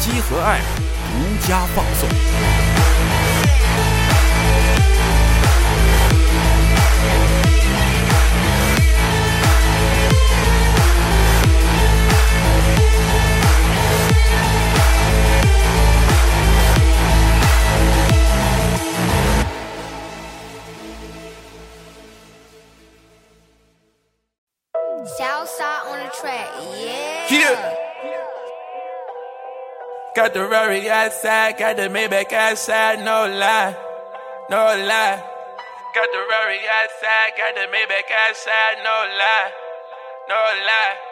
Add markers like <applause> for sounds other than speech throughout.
机和爱，独家放送。Got the Rari outside, got the Maybach outside, no lie, no lie. Got the Rari outside, got the Maybach outside, no lie, no lie.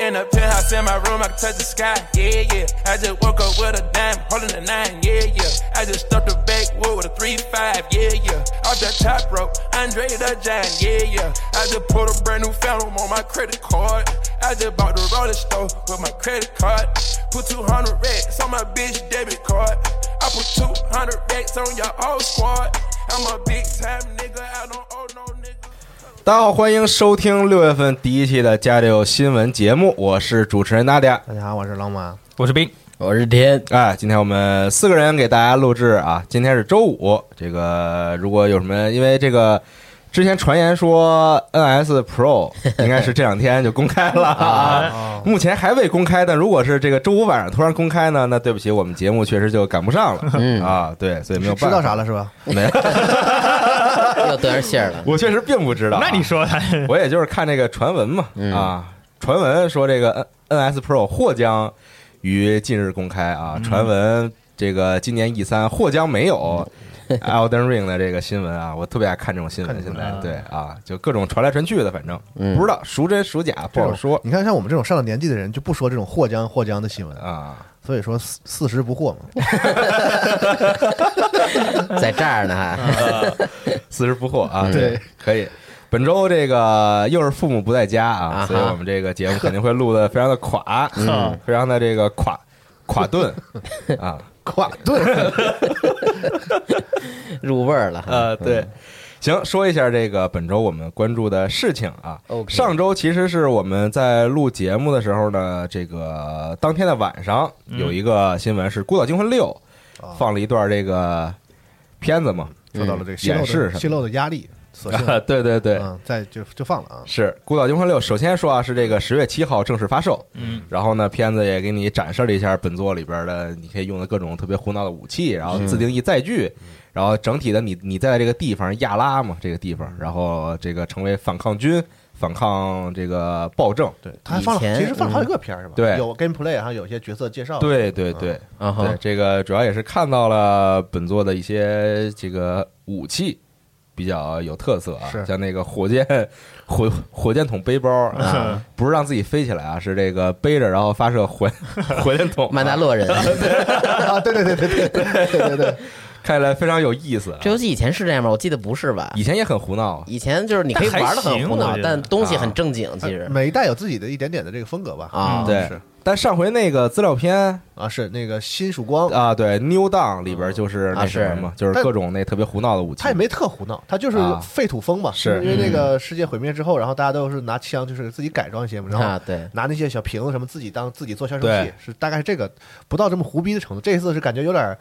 In a penthouse in my room, I can touch the sky, yeah, yeah. I just woke up with a dime, holding a nine, yeah, yeah. I just stuffed the backwood with a three five, yeah, yeah. Off the top rope, Andre the Giant, yeah, yeah. I just put a brand new Phantom on my credit card. I just bought the roller store with my credit card. Put 200 racks on my bitch debit card. I put 200 racks on your whole squad. I'm a big time nigga, I don't owe no. 大家好，欢迎收听六月份第一期的《家里有新闻》节目，我是主持人娜迪亚。大家好，我是老马。我是冰，我是天，哎，今天我们四个人给大家录制啊，今天是周五。这个如果有什么，因为这个 <laughs> 之前传言说 NS Pro 应该是这两天就公开了 <laughs> 啊，<laughs> 目前还未公开。但如果是这个周五晚上突然公开呢，那对不起，我们节目确实就赶不上了嗯啊。对，所以没有办法。知道啥了是吧？没有，<laughs> 又得上信儿了。我确实并不知道啊。那你说的，<laughs> 我也就是看这个传闻嘛，嗯。啊，传闻说这个 N NS Pro 或将于近日公开啊，传闻这个今年 E 三或将没有 <laughs> Elden Ring 的这个新闻啊，我特别爱看这种新闻，现在啊。对啊，就各种传来传去的，反正嗯。不知道孰真孰假，不好说。你看，像我们这种上了年纪的人，就不说这种或将或将的新闻，啊。所以说四四十不惑嘛。<laughs> 在这儿呢，还。<laughs> 四十不惑啊，对，可以。本周这个又是父母不在家啊，所以我们这个节目肯定会录的非常的垮，嗯。非常的这个垮垮顿。<laughs> 啊。垮顿，入味儿了。呃，对，行，说一下这个本周我们关注的事情啊。上周其实是我们在录节目的时候呢，这个当天的晚上有一个新闻是《孤岛惊魂六》放了一段这个片子嘛。受到了这个泄露演示泄露的压力，<laughs> 对对对，嗯，再就就放了啊。是《孤岛惊魂六》。首先说啊，是这个十月七号正式发售，嗯，然后呢，片子也给你展示了一下本作里边的你可以用的各种特别胡闹的武器，然后自定义载具，然后整体的你你在这个地方亚拉嘛这个地方，然后这个成为反抗军，反抗这个暴政。对，他放了，其实放了好几个片儿是吧？对有 gameplay，还有一些角色介绍。对对对，啊哈，对这个主要也是看到了本作的一些这个武器。比较有特色啊，像那个火箭火火箭筒背包啊，不是让自己飞起来啊，是这个背着然后发射火 <laughs> 火箭筒啊，曼达洛人，<laughs> 啊，对对对对对对对对对，看起来非常有意思啊。这游戏以前是这样吗？我记得不是吧？以前也很胡闹，以前就是你可以玩的很胡闹但东西很正经，其实每一代有自己的一点点的这个风格吧。啊嗯，对是。但上回那个资料片啊，是那个新曙光，啊，对，New Dawn 里边就是那啊什么嘛，就是各种那特别胡闹的武器。他也没特胡闹，他就是啊废土风嘛。是因为那个世界毁灭之后，然后大家都是拿枪，就是自己改装一些嘛，然后啊，对，拿那些小瓶子什么自己当自己做消声器，是大概是这个，不到这么胡逼的程度。这一次是感觉有点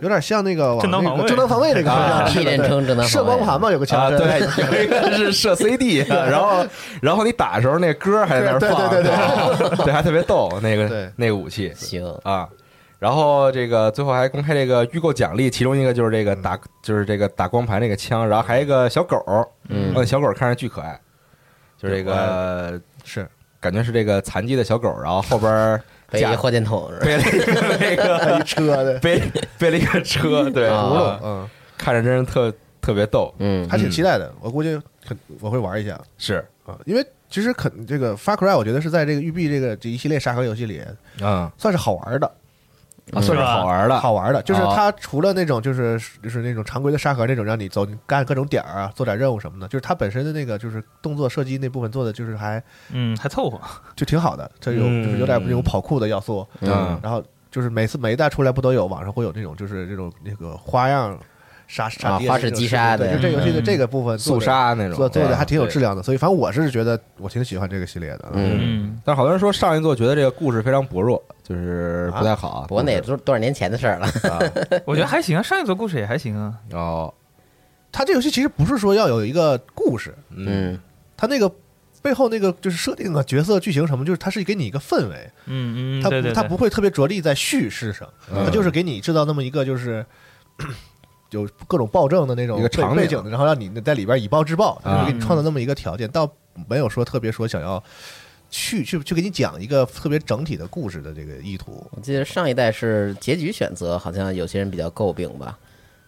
有点像那个正当防卫正当防卫那个啊方 <laughs> 向，替人称正当射光盘嘛，有个啊，枪声，<laughs> 对，有一个是射 CD，<laughs> 然后然后你打的时候那歌还在那儿放，对对对对。对，还特别逗，那个对那个武器行，啊。然后这个最后还公开这个预购奖励，其中一个就是这个打，就是这个打光盘那个枪，然后还有一个小狗，嗯那小狗看着巨可爱，就是这个是。感觉是这个残疾的小狗，然后后边背一个火箭筒是吧？背了一个 <laughs> 那个车的背背了一个车，对，啊。轱辘啊，嗯，看着真是特特别逗，嗯。还挺期待的。我估计肯我会玩一下。是，啊，因为其实肯这个 Far Cry，我觉得是在这个育碧这个这一系列沙盒游戏里嗯，算是好玩的，啊算是好玩的，好玩的，就是哦它除了那种就是就是那种常规的沙盒那种让你走干各种点儿啊，做点任务什么的，就是它本身的那个就是动作射击那部分做的就是还嗯，还凑合。就挺好的，这有嗯。就是有点那种跑酷的要素，嗯。然后就是每次每一代出来不都有网上会有那种就是这种那个花样杀杀花式击杀就这游戏的嗯这个部分速杀那种，做做的还挺有质量的，所以反正我是觉得我挺喜欢这个系列的。嗯，嗯，但是好多人说上一座觉得这个故事非常薄弱，就是不太好啊。不过那都多少年前的事儿了。啊，<laughs> 我觉得还行啊，上一座故事也还行啊。哦，它这游戏其实不是说要有一个故事，嗯嗯它那个背后那个就是设定啊、角色、剧情什么，就是它是给你一个氛围，嗯嗯，它对对对不它不会特别着力在叙事上，嗯它就是给你制造那么一个就是。<coughs> 有各种暴政的那种背一个场景然后让你在里边以暴制暴，啊就是给你创造那么一个条件，倒没有说特别说想要去去去给你讲一个特别整体的故事的这个意图。我记得上一代是结局选择，好像有些人比较诟病吧。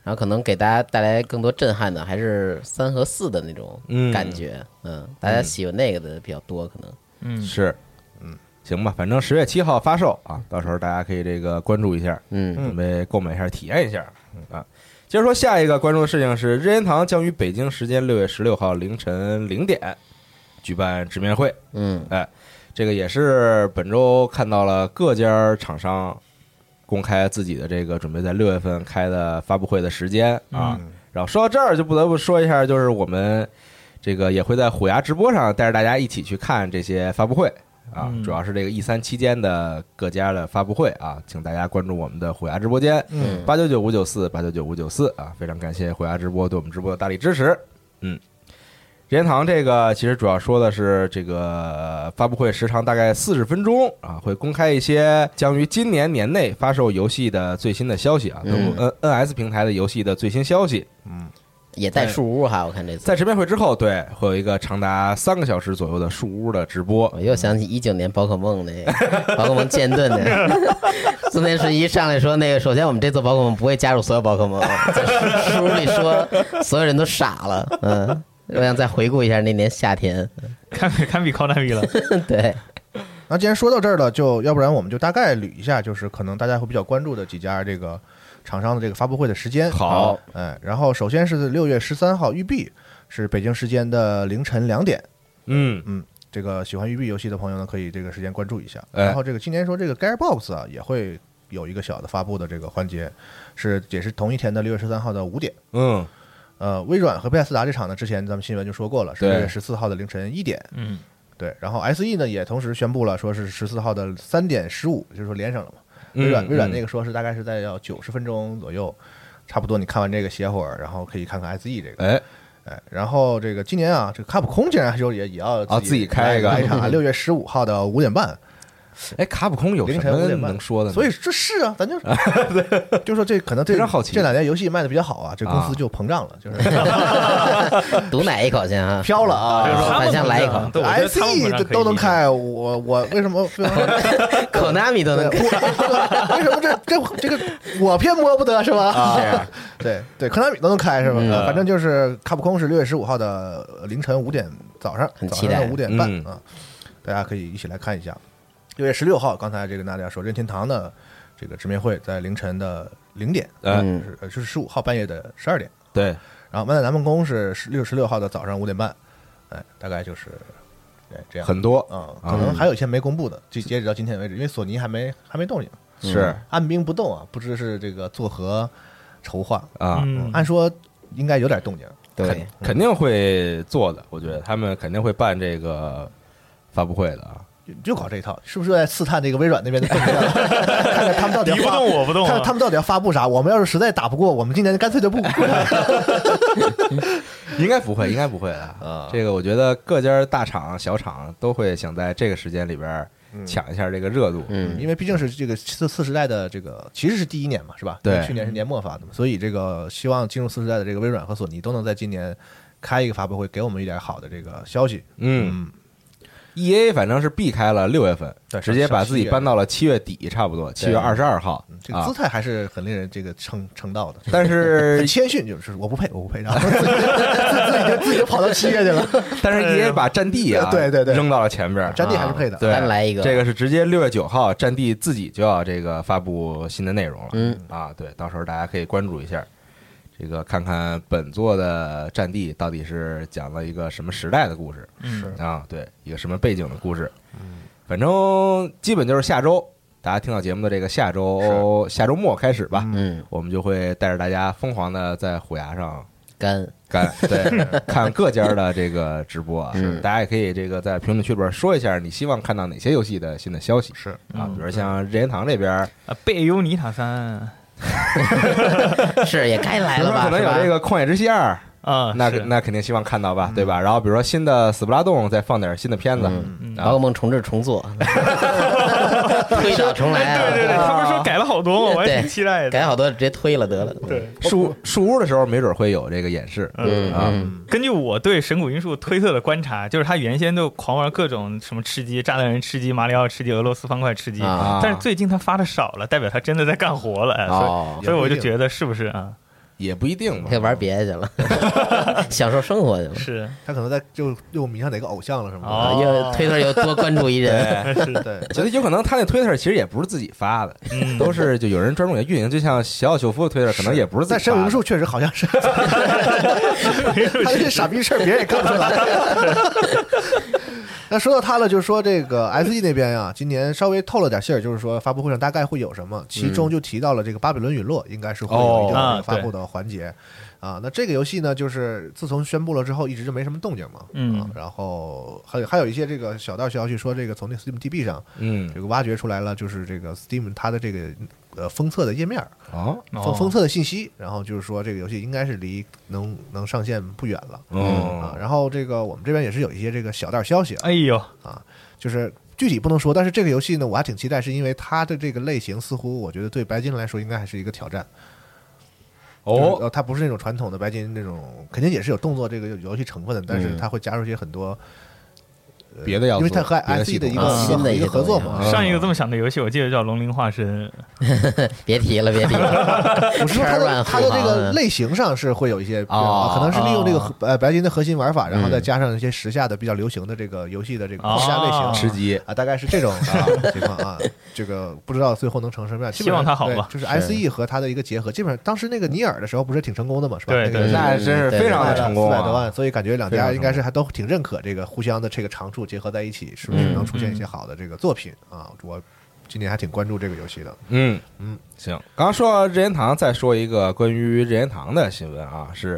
然后可能给大家带来更多震撼的，还是三和四的那种嗯感觉。嗯，大家喜欢那个的比较多，可能。嗯是，嗯，行吧，反正十月七号发售啊，到时候大家可以这个关注一下，嗯准备购买一下，体验一下嗯啊。接着说下一个关注的事情是，任天堂将于北京时间六月十六号凌晨零点举办直面会。嗯哎，这个也是本周看到了各家厂商公开自己的这个准备在六月份开的发布会的时间啊。然后说到这儿，就不得不说一下，就是我们这个也会在虎牙直播上带着大家一起去看这些发布会啊，嗯主要是这个 E 三期间的各家的发布会啊，请大家关注我们的虎牙直播间，嗯八九九五九四八九九五九四啊，非常感谢虎牙直播对我们直播的大力支持，嗯。任天堂这个其实主要说的是这个发布会时长大概四十分钟啊，会公开一些将于今年年内发售游戏的最新的消息啊，N N S 平台的游戏的最新消息。嗯也带树屋哈，我看这次。在直面会之后，对，会有一个长达三个小时左右的树屋的直播我。又想起一九年宝可梦那个宝可梦剑盾的，宗田十一上来说那个，首先我们这次宝可梦不会加入所有宝可梦，在书书里说所有人都傻了，嗯，我想再回顾一下那年夏天，<laughs> 堪比堪比靠南比了。<laughs> 对，那既然说到这儿了，就要不然我们就大概捋一下，就是可能大家会比较关注的几家这个厂商的这个发布会的时间。好，哎，然后首先是六月十三号育碧，是北京时间的凌晨两点。嗯嗯，这个喜欢育碧游戏的朋友呢，可以这个时间关注一下。哎然后这个今年说这个 Gearbox 啊，也会有一个小的发布的这个环节，是也是同一天的六月十三号的五点。嗯呃，微软和贝斯达这场呢，之前咱们新闻就说过了，是六月十四号的凌晨一点。嗯，对，然后 S E 呢也同时宣布了，说是十四号的三点十五，就是说连上了嘛。嗯微软微软嗯那个说是大概是在要九十分钟左右，差不多你看完这个歇会儿，然后可以看看 S E 这个。哎，哎，然后这个今年啊，这个卡普空竟然就也也要啊自己开一个来一场，六月十五号的五点半，哎，卡普空有凌什么能说的呢？所以这是啊，咱就 <laughs> 就说这可能这非常好奇这两年游戏卖的比较好啊，这公啊司就膨胀了，就是 <laughs> 毒奶一口先啊，<laughs> 飘了啊。他们反向来一口 S E 本上可以都能。开，我我为什么可纳米都能为什么这这这个我偏摸不得是吧？啊，对对，可纳米都能开是吧？反正就是卡普空是六月十五号的凌晨五点早上，早很期待上的五点半嗯啊，大家可以一起来看一下。六月十六号，刚才这个娜迪说任天堂的这个直面会在凌晨的零点，哎，嗯是呃就是十五号半夜的十二点，对，然后万代南梦宫是六十六号的早上五点半，哎，大概就是对这样很多啊，可能还有一些没公布的，就截止到今天为止，因为索尼还没还没动静，是按兵不动啊，不知是这个作何筹划。啊，嗯，按说应该有点动静，对，肯定会做的，我觉得他们肯定会办这个发布会的啊。就搞这一套，是不是在刺探这个微软那边的动向？<laughs> 看看他们到底要敌不发动我不动啊看看他们到底要发布啥？我们要是实在打不过，我们今年干脆就不。<laughs> 应该不会，应该不会的 <laughs> 啊这个我觉得各家大厂、小厂都会想在这个时间里边抢一下这个热度。嗯，因为毕竟是这个次次时代的这个，其实是第一年嘛，是吧？对去年是年末发的嘛，所以这个希望进入次时代的这个微软和索尼都能在今年开一个发布会，给我们一点好的这个消息。嗯，E A 反正是避开了六月份，对直接把自己搬到了七月底，差不多七月二十二号啊。这个姿。态还是很令人这个称称道的。但是 <laughs> 很谦逊，就是我不配，我不配，然后自 <laughs> 己自己就自己就跑到七月去了。<laughs> 但是 E A 把战地啊，对对对。扔到了前边，战地还是配的。对，来一个。这个是直接六月九号，战地自己就要这个发布新的内容了。嗯。啊，对，到时候大家可以关注一下，这个看看本作的战地到底是讲了一个什么时代的故事嗯啊？对，一个什么背景的故事。反正基本就是下周，大家听到节目的这个下周下周末开始吧，嗯，我们就会带着大家疯狂的在虎牙上干，干，对，<laughs> 看各家的这个直播啊，嗯大家也可以这个在评论区里边说一下，你希望看到哪些游戏的新的消息是啊？比如像任天堂这边，啊，贝尤尼塔三 <laughs> 是也该来了吧？可能有这个《旷野之息二》，啊，那那肯定希望看到吧，对吧？然后比如说新的《死不拉动》，再放点新的片子，宝可梦重置重做，<laughs> 推倒重来啊！<laughs> 对对对，他不是说改了好多吗？我还挺期待的。改好多直接推了得了。对，树树屋的时候，没准会有这个演示嗯啊。嗯根据我对神谷英树推特的观察，就是他原先都狂玩各种什么吃鸡、炸弹人吃鸡、马里奥吃鸡、俄罗斯方块吃鸡，啊但是最近他发的少了，代表他真的在干活了，哦以所以我就觉得是不是啊？也不一定嘛可以。玩别的去了，<laughs> 享受生活去了。是他可能在就又迷上哪个偶像了什么啊，哦又推特又多关注一人，<laughs> 对，觉得有可能他那推特其实也不是自己发的，嗯都是就有人专门给运营，就像小小修夫的推特，可能也不是在己发的。申无数确实好像是，<laughs> 他这傻逼事儿别人也看不出来。那说到他了，就是说这个 S E 那边啊，今年稍微透了点信儿，就是说发布会上大概会有什么，其中就提到了这个《巴比伦陨落》应该是会有一定的哦发布的环节啊。那这个游戏呢，就是自从宣布了之后，一直就没什么动静嘛。嗯啊然后还有还有一些这个小道消息说，这个从那 Steam DB 上嗯这个挖掘出来了，就是这个 Steam 它的这个呃封测的页面儿。哦哦封封测的信息，然后就是说这个游戏应该是离能能上线不远了啊。哦然后这个我们这边也是有一些这个小道消息啊，哎呦啊，就是具体不能说，但是这个游戏呢，我还挺期待，是因为它的这个类型似乎我觉得对白金来说应该还是一个挑战。就是哦呃，它不是那种传统的白金那种，肯定也是有动作这个游戏成分的，但是嗯它会加入一些很多。呃别的要素因为它和别的 SE 系统的一个啊新的一一个一个合作嘛，上一个这么想的游戏，我记得叫《龙鳞化身 <laughs> <laughs> 别提了，别提了。我是说它的它的这个类型上是会有一些变哦化，可能是利用这个哦呃白金的核心玩法，然后再嗯加上一些时下的比较流行的这个游戏的这个哦框架类型吃鸡啊，大概是这种啊情况啊。这个不知道最后能成什么样，基本上希望它好吧对就是 S E 和它的一个结合，基本上当时那个尼尔的时候不是挺成功的嘛，是吧？对对那个那真是非常的成功啊！四百多万，所以感觉两家应该是还都挺认可这个互相的这个长处结合在一起，是不是嗯能出现一些好的这个作品啊？我今年还挺关注这个游戏的。嗯嗯，行。刚刚说到任天堂，再说一个关于任天堂的新闻啊，是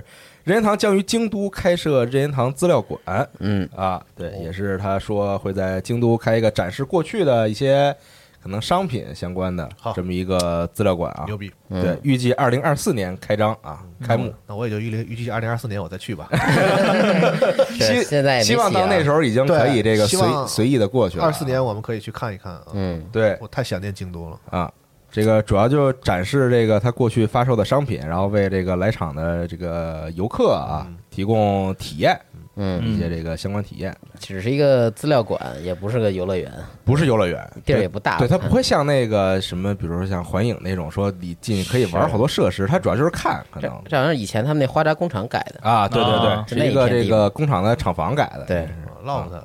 任天堂将于京都开设任天堂资料馆嗯，啊，对，也是他说会在京都开一个展示过去的一些可能商品相关的好这么一个资料馆啊。牛逼！嗯对，预计二零二四年开张啊，开幕。那我也就预预预计二零二四年我再去吧。<laughs> 希现在也希望到那时候，已经可以这个随随意的过去了啊。二四年我们可以去看一看啊。嗯，对我太想念京都了。啊，这个主要就展示这个他过去发售的商品，然后为这个来场的这个游客啊提供体验嗯，一些这个相关体验，只是一个资料馆，也不是个游乐园，不是游乐园，地儿也不大。对，它不会像那个什么，比如说像环影那种，说你进去可以玩好多设施，它主要就是看，可能。这好像是以前他们那花渣工厂改的。啊，对对啊。对，是一个这个工厂的厂房改的，对，唠它，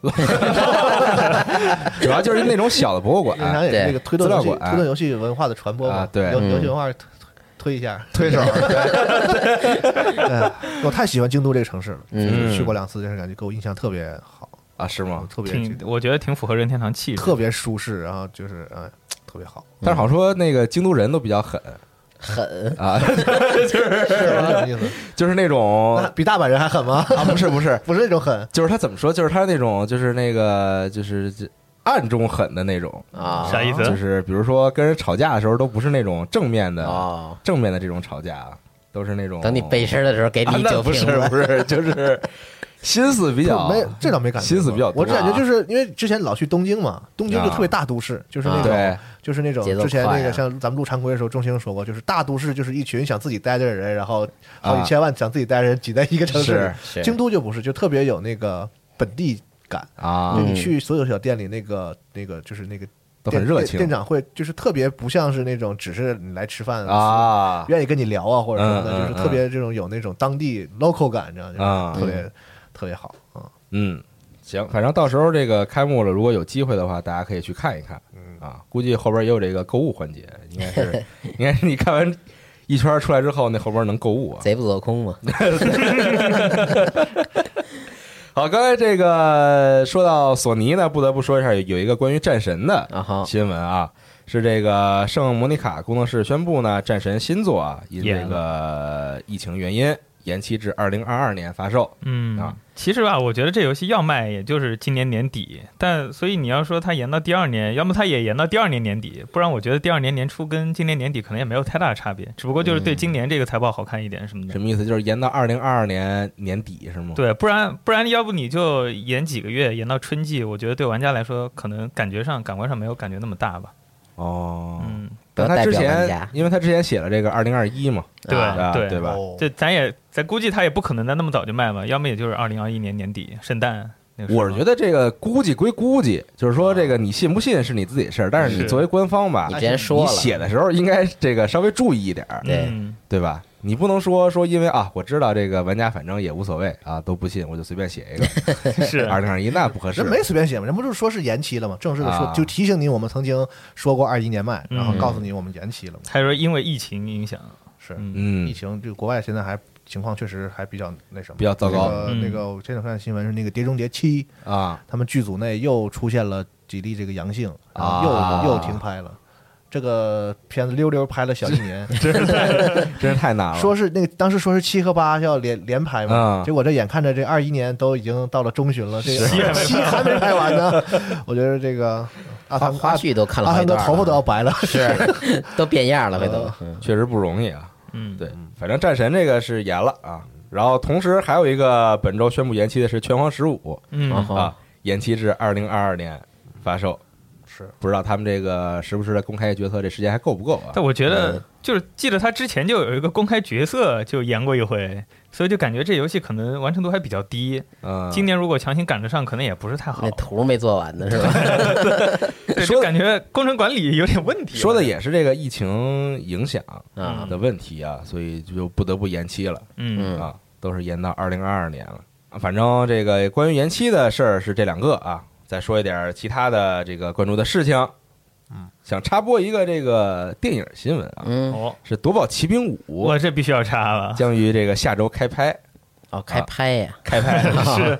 <laughs> 主要就是那种小的博物馆。日，常也是这个推动游戏资料馆。推动游戏文化的传播嘛。啊，对。游戏文化推推一下。推手，<laughs> <laughs> 对，我太喜欢京都这个城市了，嗯就是去过两次，就是感觉给我印象特别好，啊，是吗？特别挺，我觉得挺符合任天堂气质。特别舒适，然后就是嗯，特别好。但是好说那个京都人都比较狠狠，啊，<laughs> 就是什么意思？就是那种比大阪人还狠吗？啊，不是不是，不是那种狠，就是他怎么说？就是他那种，就是那个，就是这暗中狠的那种，啊，啥意思？就是比如说跟人吵架的时候，都不是那种正面的哦，正面的这种吵架，都是那种等你背身的时候给啊你不是，不是，就是心思比较没这倒没感觉，心思比较多我只感觉就是因为之前老去东京嘛，东京就啊。特别大都市，就是那啊种对。就是那种之前那个像咱们录常规的时候，钟兴说过，就是大都市就是一群想自己待着的人，然后好啊。几千万想自己待人挤在一个城市。是京都就不是，就特别有那个本地感。啊就，你去所有小店里，那个那个就是那个店都很热情店店长会就是特别不像是那种只是你来吃饭，啊愿意跟你聊啊或者什么的，就是特别这种有那种当地 local 感，这样就啊特别特别好啊。嗯，行，反正到时候这个开幕了，如果有机会的话，大家可以去看一看。嗯啊，估计后边也有这个购物环节，应该是，<laughs> 应该是你看完一圈出来之后，那后边能购物啊。贼不走空嘛。<laughs> 好，刚才这个说到索尼呢，不得不说一下，有有一个关于战神的新闻啊，是这个圣莫妮卡工作室宣布呢，战神新作啊，因这个疫情原因延期至二零二二年发售。嗯啊，其实吧，我觉得这游戏要卖也就是今年年底，但所以你要说它延到第二年，要么它也延到第二年年底，不然我觉得第二年年初跟今年年底可能也没有太大的差别，只不过就是对今年这个财报好看一点什么的。什么意思？就是延到二零二二年年底是吗？对，不然不然，要不你就延几个月，延到春季，我觉得对玩家来说，可能感觉上感官上没有感觉那么大吧。哦，嗯，但他之前表玩家，因为他之前写了这个二零二一嘛，对啊对对吧？哦这咱也咱估计他也不可能在那么早就卖嘛，要么也就是二零二一年年底圣诞那个。我是觉得这个估计归估计，就是说这个你信不信是你自己的事儿，但是你作为官方吧你，之前说了，你写的时候应该这个稍微注意一点儿，对嗯对吧？你不能说说因为啊，我知道这个玩家反正也无所谓啊，都不信，我就随便写一个。<laughs> 是。二零二一，那不合适。人。没随便写嘛，人不是说是延期了吗？正式的说啊就提醒你，我们曾经说过二一年卖，然后嗯告诉你我们延期了嘛。还说因为疫情影响，是。嗯。疫嗯，情，就国外现在还情况确实还比较那什么，比较糟糕。那个嗯。那个我前两天看新闻是那个《碟中谍七》，啊，他们剧组内又出现了几例这个阳性，啊。又又停拍了。这个片子溜溜拍了小一年，<laughs> 真是太真是太难了。说是那个当时说是七和八要连连拍嘛，嗯结果这眼看着这二一年都已经到了中旬了，这个七还没拍完呢。<laughs> 我觉得这个阿汤花花絮都看了阿好一段汤哥头发都要，白了，是 <laughs> 都变样了，回都。嗯确实不容易啊。嗯，对，反正战神这个是延了啊。然后同时还有一个本周宣布延期的是《拳皇十五嗯啊，延期至二零二二年发售。是不知道他们这个时不时的公开决策，这时间还够不够啊？但我觉嗯得就是记得他之前就有一个公开角色就演过一回，所以就感觉这游戏可能完成度还比较低。嗯，今年如果强行赶得上，可能也不是太好那。图没做完呢，是吧？<laughs> 对，感觉工程管理有点问题。说的也是这个疫情影响啊的问题啊，所以就不得不延期了嗯嗯啊，都是延到二零二二年了。啊反正这个关于延期的事儿是这两个啊，再说一点其他的这个关注的事情。嗯，想插播一个这个电影新闻啊，嗯，哦，是《夺宝奇兵五我》这必须要插了。将于这个下周开拍，哦，开拍呀，开拍 <laughs> 是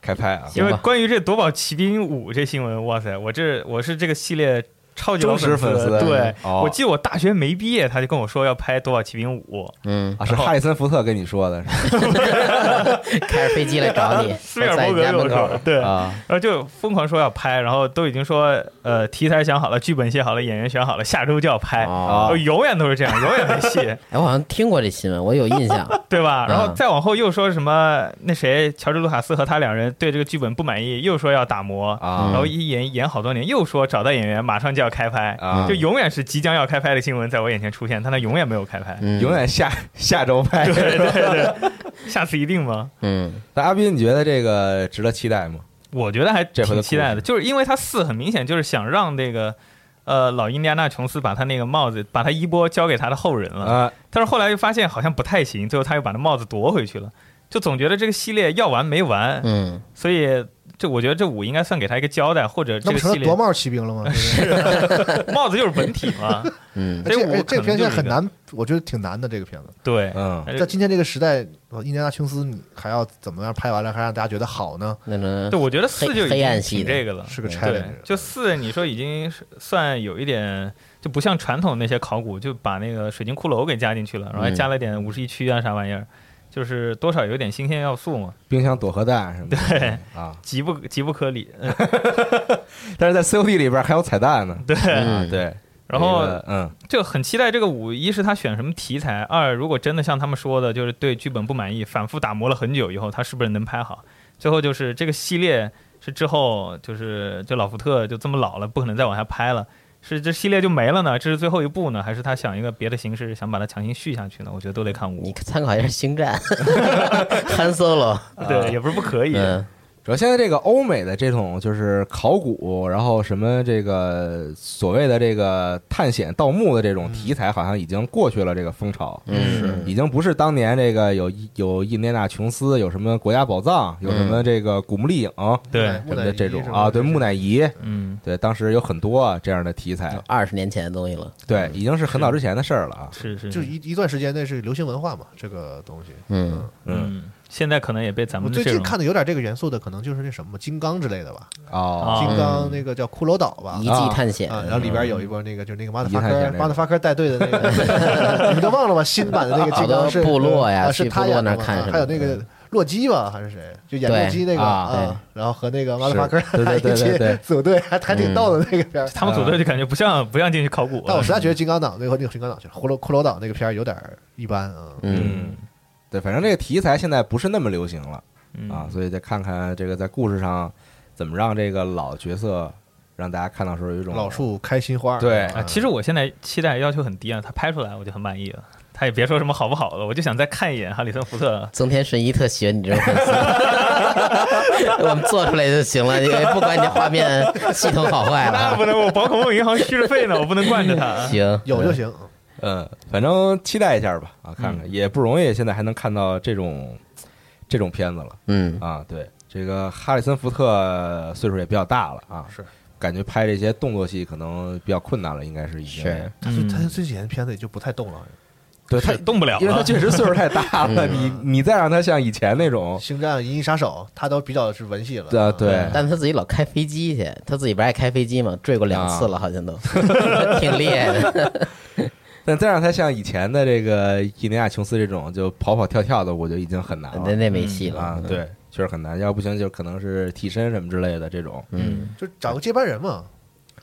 开拍啊！因为关于这《夺宝奇兵五》这新闻，哇塞，我这我是这个系列超级忠实粉丝对，哦我记得我大学没毕业，他就跟我说要拍《夺宝奇兵五》，嗯，啊，是哈里森福特跟你说的是 <laughs> 开着飞机来找你，<laughs> 斯皮尔在伯格门口说，，对，啊，然后就疯狂说要拍，然后都已经说呃题材想好了，剧本写好了，演员选好了，下周就要拍。哦我永远都是这样，永远没戏，<laughs> 哎，我好像听过这新闻，我有印象。对吧？然后嗯再往后又说什么那谁乔治卢卡斯和他两人对这个剧本不满意，又说要打磨，啊然后一演演好多年，又说找到演员马上就要开拍，啊就永远是即将要开拍的新闻在我眼前出现，但他永远没有开拍。嗯，永远下下周拍。对 <laughs> 对对，下次一定吗？嗯，那阿斌，你觉得这个值得期待吗？我觉得还这回的挺期待的，就是因为他四很明显就是想让这个。呃，老印第安纳琼斯把他那个帽子，把他衣钵交给他的后人了。啊，但是后来又发现好像不太行，最后他又把那帽子夺回去了。就总觉得这个系列要完没完，嗯，所以这我觉得这五应该算给他一个交代，或者这个系列成了夺帽骑兵了吗？<laughs> 是帽子就是本体嘛。<laughs> 嗯，这五这这个片就很难，我觉得挺难的。这个片子对，嗯，在今天这个时代，呃印第安纳琼斯你还要怎么样拍完了，还让大家觉得好呢？那能对，我觉得四就已经这个了。是个对 challenge，就四，你说已经算有一点，就不像传统那些考古，就把那个水晶骷髅给加进去了，然后还嗯加了点五十一区啊啥玩意儿。就是多少有点新鲜要素嘛，冰箱躲核弹什么的，对。啊，极不极不可理。嗯。<laughs> 但是在 COD 里边还有彩蛋呢，对，啊，对，然后嗯。就很期待这个五，一是他选什么题材，二如果真的像他们说的，就是对剧本不满意，反复打磨了很久以后，他是不是能拍好？最后就是这个系列是之后就是就老福特就这么老了，不可能再往下拍了。是这系列就没了呢？这是最后一部呢，还是他想一个别的形式，想把它强行续下去呢？我觉得都得看五你。参考一下《星战》<laughs> Han Solo，对，也不是不可以。嗯，主要现在这个欧美的这种就是考古，然后什么这个所谓的这个探险盗墓的这种题材，好像已经过去了这个风潮，嗯已经不是当年这个有有印第安纳琼斯，有什么国家宝藏，有什么这个古墓丽影对，什么的这种啊，对木乃伊，嗯，对，当时有很多啊这样的题材，二十年前的东西了。对，已经是很早之前的事儿了啊，是是，就一一段时间内是流行文化嘛，这个东西。嗯，嗯。嗯，现在可能也被咱我最近看的有点这个元素的，可能就是那什么金刚之类的吧，哦，金刚那个叫骷髅岛吧。遗。迹探险。啊，然后里边有一波那个，就是那个马特法科马特法科带队的那个，<laughs> <laughs> 你们都忘了吗？新版的那个金刚是部落呀啊是去部落他演的嘛那看还有那个洛基吧，还是谁？就演洛基那个啊然后和那个马特法科是。对对对一起对对组队，还还挺逗的那个片儿。他们组队就感觉不像不像进去考古。但我实在觉得金刚岛那个那个金刚岛去了，骷髅骷髅岛那个片儿有点一般啊。嗯，嗯对，反正这个题材现在不是那么流行了嗯啊，所以再看看这个在故事上怎么让这个老角色让大家看到时候有一种老树开新花，对啊，其实我现在期待要求很低啊，他拍出来我就很满意了。他也别说什么好不好的，我就想再看一眼哈里森福特。增田神一特喜欢你这种粉丝，<laughs> 我们做出来就行了，因为不管你画面系统好坏了不能，我宝可梦银行续着费呢，我不能惯着他。行，有就行。嗯，反正期待一下吧啊，看看也不容易，现在还能看到这种这种片子了。嗯，啊。对，这个哈里森福特岁数也比较大了啊，是。感觉拍这些动作戏可能比较困难了，应该是已经。是。他最他最近的片子也就不太动了，对他他动不了因为他了。确实岁数太大了，<laughs> 嗯。你你再让他像以前那种，星战、银翼杀手，他都比较是文戏了。对，对，但他自己老开飞机去，他自己不是爱开飞机吗？坠过两次了，好像都。<laughs> 挺厉害的。但再让他像以前的这个伊尼亚琼斯这种就跑跑跳跳的，我就已经很难了那那没戏了啊。，对，确实很难，要不行就可能是替身什么之类的这种，嗯，就找个接班人嘛。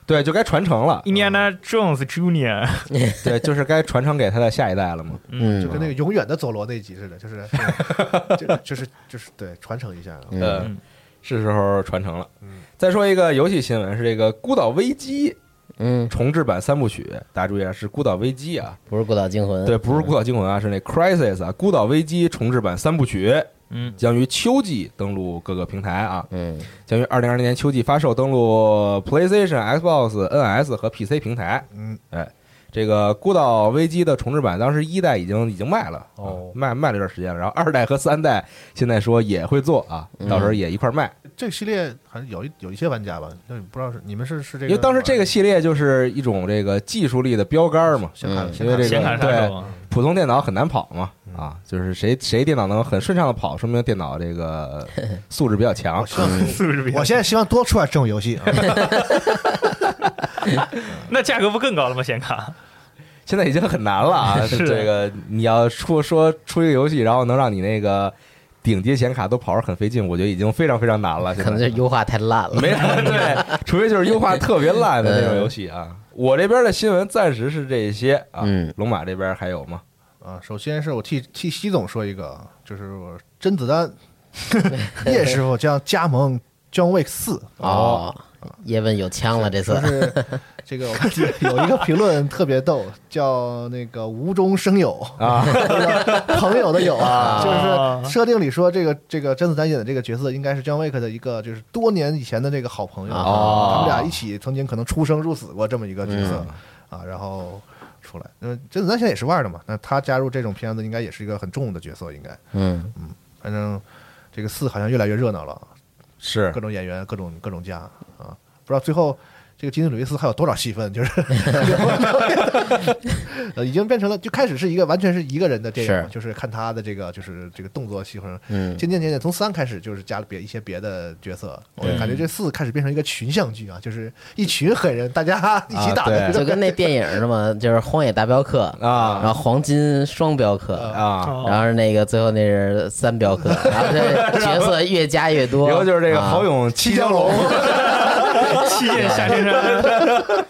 对，就该传承了，Indiana Jones Junior，<laughs> 对，就是该传承给他的下一代了嘛。嗯，就跟那个永远的佐罗那集似的，就是就 <laughs> 就是就是对传承一下。嗯是时候传承了嗯。再说一个游戏新闻，是这个《孤岛危机》嗯，重制版三部曲，大家注意啊，是《孤岛危机》啊，不是孤岛惊魂，对，不是《孤岛惊魂》啊，是那《Crisis》啊，《孤岛危机》重制版三部曲嗯，将于秋季登陆各个平台啊，嗯。将于二零二零年秋季发售，登陆 PlayStation、Xbox、NS 和 PC 平台。嗯，哎，这个《孤岛危机》的重置版，当时一代已经已经卖了，哦。啊卖卖了一段时间了，然后二代和三代现在说也会做啊，嗯。到时候也一块儿卖。这个系列好像有一有一些玩家吧，那不知道是你们是是这个，因为当时这个系列就是一种这个技术力的标杆嘛，显卡嗯显卡因为这显卡个对杀手啊，普通电脑很难跑嘛，嗯啊，就是谁谁电脑能很顺畅的跑，说明电脑这个 <laughs> 素质比较强我。希望是不是比较我现在希望多出点这种游戏啊。<laughs> 那价格不更高了吗？显卡？现在已经很难了啊！是 <laughs> 这个你要出说出一个游戏，然后能让你那个顶级显卡都跑着很费劲，我觉得已经非常非常难了。现可能在是优化太烂了。没对，除非就是优化特别烂的那种游戏啊。<laughs> 我这边的新闻暂时是这些啊。嗯龙马这边还有吗？啊，首先是我替替西总说一个，就是我甄子丹叶师傅将加盟《John Wick 四》哦，叶问有枪了，这次。是这个我看有一个评论特别逗，叫那个无中生有啊，<laughs> 朋友的友啊就是设定里说这个这个甄子丹演的这个角色应该是 John Wick 的一个就是多年以前的这个好朋友，哦他们俩一起曾经可能出生入死过这么一个角色、啊，然后出来，嗯，甄子丹现在也是腕儿的嘛，那他加入这种片子应该也是一个很重的角色，应该，嗯。嗯反正这个四好像越来越热闹了，是。各种演员各种各种加啊，不知道最后这个基努·里维斯还有多少戏份？就是 <laughs> 呃，已经变成了就开始是一个完全是一个人的电影，是。就是看他的这个就是这个动作戏份。嗯。渐渐渐渐从三开始就是加了别一些别的角色，我对感觉这四开始变成一个群像剧啊，就是一群狠人大家 <laughs> 一起打就跟那电影似的嘛，就是《荒野大镖客》啊。然后黄金双镖客，啊，哦然后那个最后那是三镖客，然后这角色越加越多，以后就是这个啊。豪勇七蛟龙，<laughs> 七剑下天山，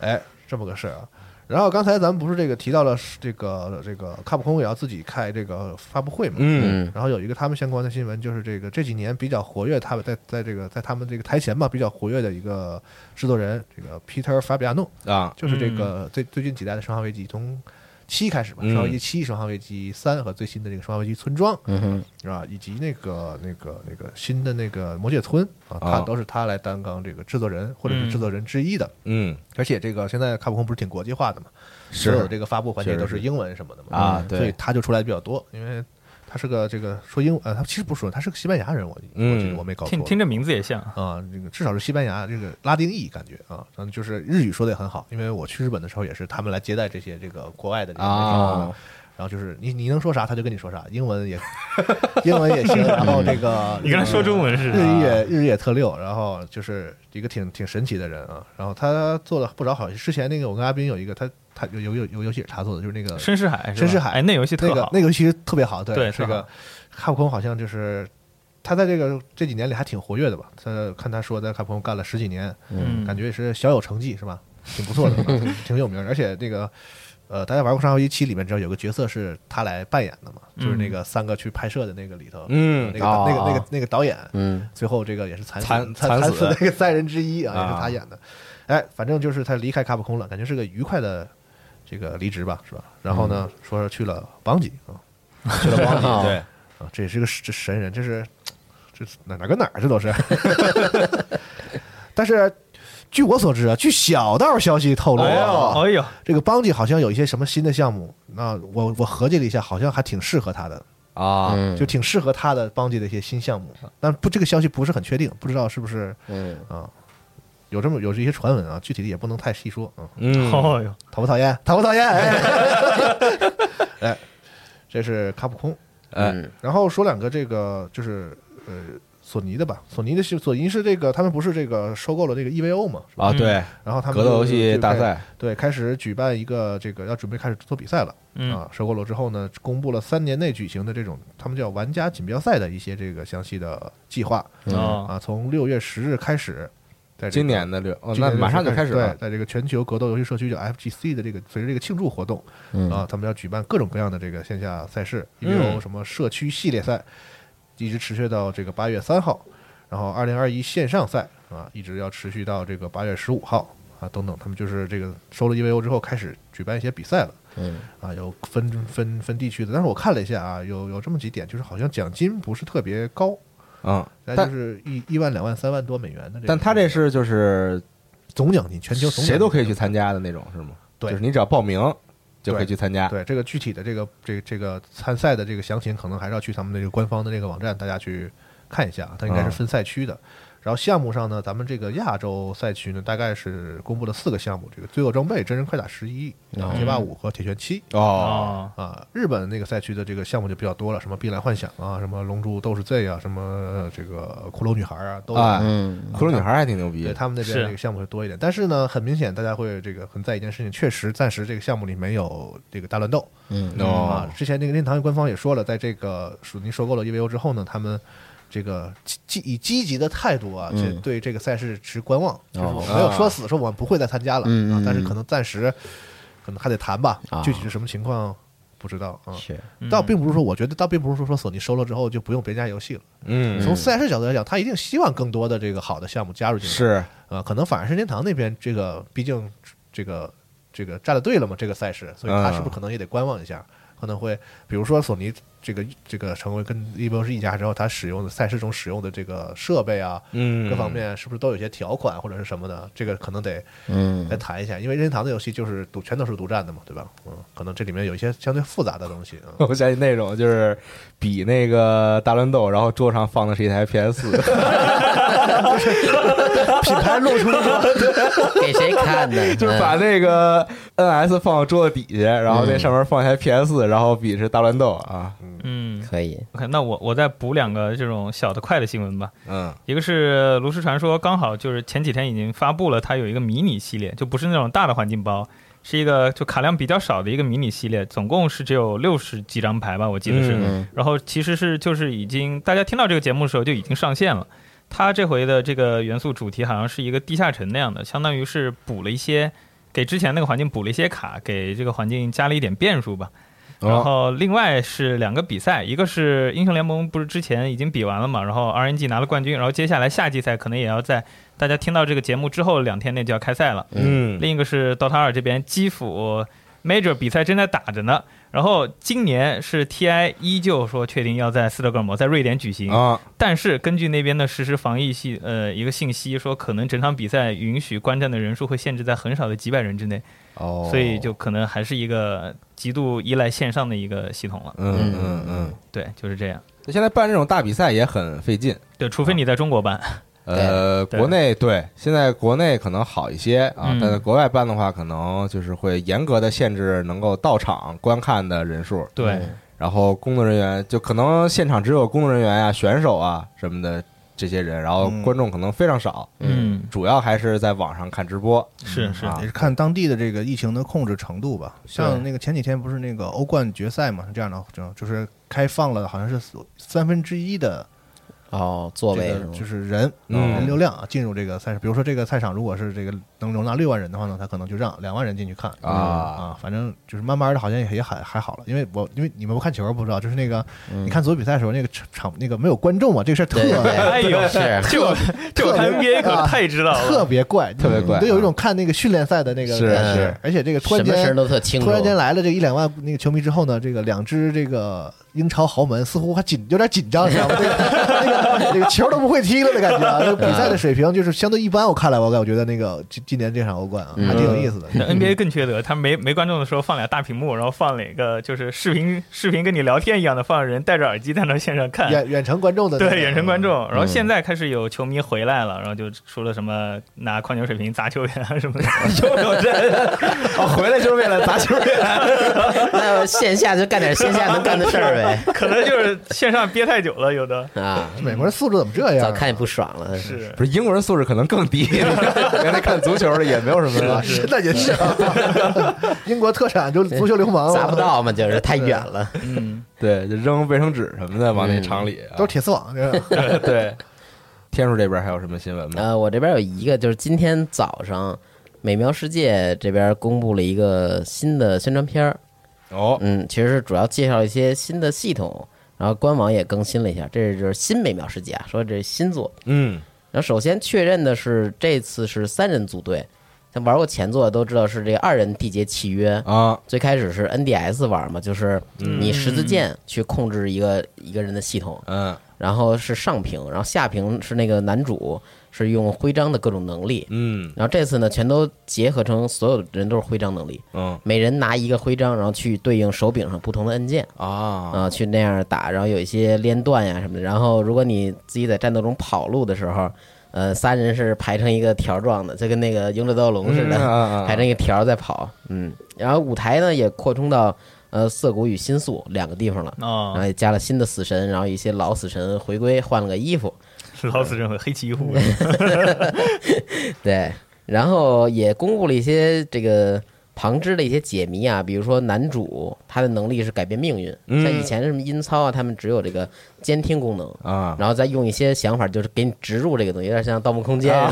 <laughs> 哎，这么个事儿啊。然后刚才咱们不是这个提到了这个这个卡普空也要自己开这个发布会嘛？嗯。嗯然后有一个他们相关的新闻，就是这个这几年比较活跃，他们在在这个在他们这个台前吧比较活跃的一个制作人，这个 Peter Fabiano，啊，就是这个最最近几代的《生化危机》从七开始吧，嗯。生化危机七》《生化危机三》和最新的这个《生化危机村庄》嗯哼，是吧？以及那个那个那个新的那个魔界村啊，他啊都是他来担纲这个制作人或者是嗯制作人之一的。嗯。而且这个现在卡普空不是挺国际化的嘛，所有这个发布环节都是英文什么的嘛啊对所以他就出来的比较多，因为他是个这个说英呃，他其实不是说他是个西班牙人，我我没搞错。听听这名字也像，啊，这个至少是西班牙这个拉丁裔感觉啊，嗯，就是日语说的也很好，因为我去日本的时候也是他们来接待这些这个国外的这些然后就是你你能说啥他就跟你说啥，英文也 <laughs> 英文也行，<laughs> 然后这个 <laughs> 你跟他说中文是日语也日语也特溜，然后就是一个挺挺神奇的人啊。然后他做了不少好事，之前那个我跟阿斌有一个他他有有有有游戏也是他做的，就是那个深世海，深世海哎，那游戏特那个好，那个游戏特别好，对，对特好这个卡普空好像就是他在这个这几年里还挺活跃的吧？他看他说在卡普空干了十几年，嗯感觉也是小有成绩是吧？挺不错的，<laughs> 啊挺有名儿，而且那个。呃，大家玩过《上回一期》里面知道有个角色是他来扮演的嘛，就是那个三个去拍摄的那个里头，嗯那个、哦那个那个那个导演，嗯最后这个也是惨死惨惨惨死惨死的那个 <laughs> 三人之一啊，啊也是他演的。哎，反正就是他离开卡普空了，感觉是个愉快的这个离职吧，是吧？然后呢，说是去了邦吉啊，去了邦吉，<laughs> 哦对，啊，这也是个这神人，这是这哪哪跟哪儿这都是。<laughs> <laughs> 但是据我所知啊，据小道消息透露哎呦啊，哎呦，这个邦吉好像有一些什么新的项目，那我我合计了一下，好像还挺适合他的。啊，嗯。就挺适合他的邦吉的一些新项目，但不这个消息不是很确定，不知道是不是嗯，啊，有这么有这些传闻啊，具体的也不能太细说啊。嗯，哦哟，讨不讨厌？<laughs> 讨不讨厌？哎，<laughs> 哎，这是卡普空。哎，嗯然后说两个这个就是呃索尼的吧，索尼的是索尼是这个他们不是这个收购了这个 EVO 嘛，是吧？啊，对，然后他们格斗游戏大赛，对开始举办一个这个要准备开始做比赛了。嗯啊，收购了之后呢，公布了三年内举行的这种他们叫玩家锦标赛的一些这个详细的计划嗯，啊，从六月十日开始，在这个今年的六，哦，那马上就开始了，，在这个全球格斗游戏社区叫 FGC 的这个随着这个庆祝活动嗯。啊，他们要举办各种各样的这个线下赛事，比嗯。如什么社区系列赛，一直持续到这个八月三号，然后二零二一线上赛啊，一直要持续到这个八月十五号啊，等等，他们就是这个收了 EVO 之后开始举办一些比赛了。嗯。啊，有分分分地区的，但是我看了一下啊，有有这么几点，就是好像奖金不是特别高，嗯，那就是一一万、两万、三万多美元的这个。但他这是就是总奖金，全球总谁都可以去参加的那种是吗？对就是你只要报名就可以去参加，对这个具体的这个这个这个参赛的这个详情，可能还是要去他们的这个官方的这个网站，大家去看一下啊。它应该是啊分赛区的。然后项目上呢，咱们这个亚洲赛区呢，大概是公布了四个项目：这个罪恶装备、真人快打十一、哦街霸五和铁拳七。哦，哦，啊，日本那个赛区的这个项目就比较多了，什么碧蓝幻想啊，什么龙珠斗士 Z 啊，什么呃这个骷髅女孩啊，都有。哎嗯骷髅女孩还挺牛逼对，他们那边是这个项目会多一点，但是呢，很明显大家会这个很在意一件事情，确实暂时这个项目里没有这个大乱斗嗯哦啊。之前那个任天堂官方也说了，在这个索尼收购了 EVO 之后呢，他们这个积以积极的态度啊，去对这个赛事持观望，就是没有说死说我们不会再参加了啊但是可能暂时可能还得谈吧啊，具体是什么情况不知道啊。倒并不是说，我觉得倒并不是说说索尼收了之后就不用别家游戏了。嗯，从赛事角度来讲，他一定希望更多的这个好的项目加入进来。是啊，可能反而是任天堂那边这个，毕竟这个这个站了队了嘛，这个赛事，所以他是不是可能也得观望一下？可能会，比如说索尼这个这个成为跟 EVO 是一家之后，他使用的赛事中使用的这个设备啊，嗯各方面是不是都有些条款或者是什么的？这个可能得嗯来谈一下，因为任天堂的游戏就是独全都是独占的嘛，对吧？嗯，可能这里面有一些相对复杂的东西啊。<laughs> 我相信那种就是比那个大乱斗，然后桌上放的是一台 PS 四，<laughs> <laughs> <laughs> 品牌露出了 <laughs> 给谁看呢？<laughs> 就是把嗯那个 NS 放到桌子底下，然后那上面放一台 PS，然后比是大乱斗啊，嗯可以，，OK，那我我再补两个这种小的快的新闻吧。嗯一个是炉石传说，刚好就是前几天已经发布了，它有一个迷你系列，就不是那种大的环境包，是一个就卡量比较少的一个迷你系列，总共是只有六十几张牌吧，我记得是。嗯然后其实是就是已经大家听到这个节目的时候就已经上线了。它这回的这个元素主题好像是一个地下城那样的，相当于是补了一些给之前那个环境补了一些卡，给这个环境加了一点变数吧。然哦后另外是两个比赛，一个是英雄联盟，不是之前已经比完了嘛，然后 RNG 拿了冠军，然后接下来夏季赛可能也要在大家听到这个节目之后两天内就要开赛了。嗯另一个是 DOTA 二这边基辅 Major 比赛正在打着呢，然后今年是 TI 依旧说确定要在斯德哥尔摩在瑞典举行，啊但是根据那边的实时防疫系呃一个信息说，可能整场比赛允许观战的人数会限制在很少的几百人之内，哦，所以就可能还是一个极度依赖线上的一个系统了。嗯嗯嗯，对，就是这样。现在办这种大比赛也很费劲。对，除非你在中国办。呃，国内对，现在国内可能好一些啊，嗯。但在国外办的话，可能就是会严格的限制能够到场观看的人数，对，然后工作人员就可能现场只有工作人员呀、选手啊什么的这些人，然后嗯。观众可能非常少，嗯，主要还是在网上看直播。是是，啊。也是看当地的这个疫情的控制程度吧。像那个前几天不是那个欧冠决赛嘛，是这样的，这样就是开放了，好像是三分之一的哦，座这个位是就是人嗯人流量啊进入这个赛事。比如说这个赛场如果是这个能容纳六万人的话呢，他可能就让两万人进去看啊啊。反正就是慢慢的，好像也也还还好了。因为我因为你们不看球不知道，就是那个嗯你看足球比赛的时候，那个场那个没有观众嘛，这个事儿特对对对哎呦，是这我这我看特别 NBA 可啊太知道了特。别怪，特别怪你都有一种看那个训练赛的那个是感觉而且这个突然什么事儿间都特清楚。突然间来了这一两万那个球迷之后呢，这个两支这个英超豪门似乎还紧有点紧张，你知道吗？<laughs> 这个球都不会踢了的感觉啊！这个比赛的水平就是相对一般，我看来我感觉得那个今今年这场欧冠啊，还挺有意思的。那 NBA 更缺德，他没没观众的时候放俩大屏幕，然后放了一个就是视频视频跟你聊天一样的，放人戴着耳机在那线上看。远远程观众的那个对，远程观众。然后现在开始有球迷回来了，然后就出了什么拿矿泉水瓶砸球员啊什么的。<laughs> 又有这，哦，回来就是为了砸球员。<laughs> 那线下就干点线下能干的事儿呗。可能就是线上憋太久了，有的啊，美国人素质怎么这样啊？早看你不爽了。是不是英国人素质可能更低，<laughs> 原来看足球的也没有什么啊，是那也是啊。<laughs> 英国特产就是足球流氓，砸不，到嘛，就是太远了。嗯，对，就扔卫生纸什么的往那厂里啊，都是铁丝网。这个对 <laughs> 对。天数这边还有什么新闻吗？呃，我这边有一个，就是今天早上，美妙世界这边公布了一个新的宣传片儿。哦，嗯，其实是主要介绍一些新的系统，然后官网也更新了一下，这就是新美妙世界啊，说这是新作。嗯然后首先确认的是，这次是三人组队。像玩过前作的都知道是这个二人缔结契约，啊，最开始是 NDS 玩嘛，就是你十字键去控制一个一个人的系统，嗯然后是上屏，然后下屏是那个男主是用徽章的各种能力，嗯。然后这次呢全都结合成所有人都是徽章能力，嗯。每人拿一个徽章，然后去对应手柄上不同的按键。啊，啊、去那样打，然后有一些连段呀什么的。然后如果你自己在战斗中跑路的时候，呃，三人是排成一个条状的，就跟那个《勇者斗龙》似的，排成一个条在跑。嗯，然后舞台呢也扩充到呃涩谷与新宿两个地方了。然后哦，也加了新的死神，然后一些老死神回归，换了个衣服，老死认为黑崎一护。<laughs> 对，然后也公布了一些这个旁支的一些解谜啊，比如说男主他的能力是改变命运，嗯像以前什么阴操啊，他们只有这个监听功能。啊，然后再用一些想法，就是给你植入这个东西，有点像《盗梦空间 <laughs>》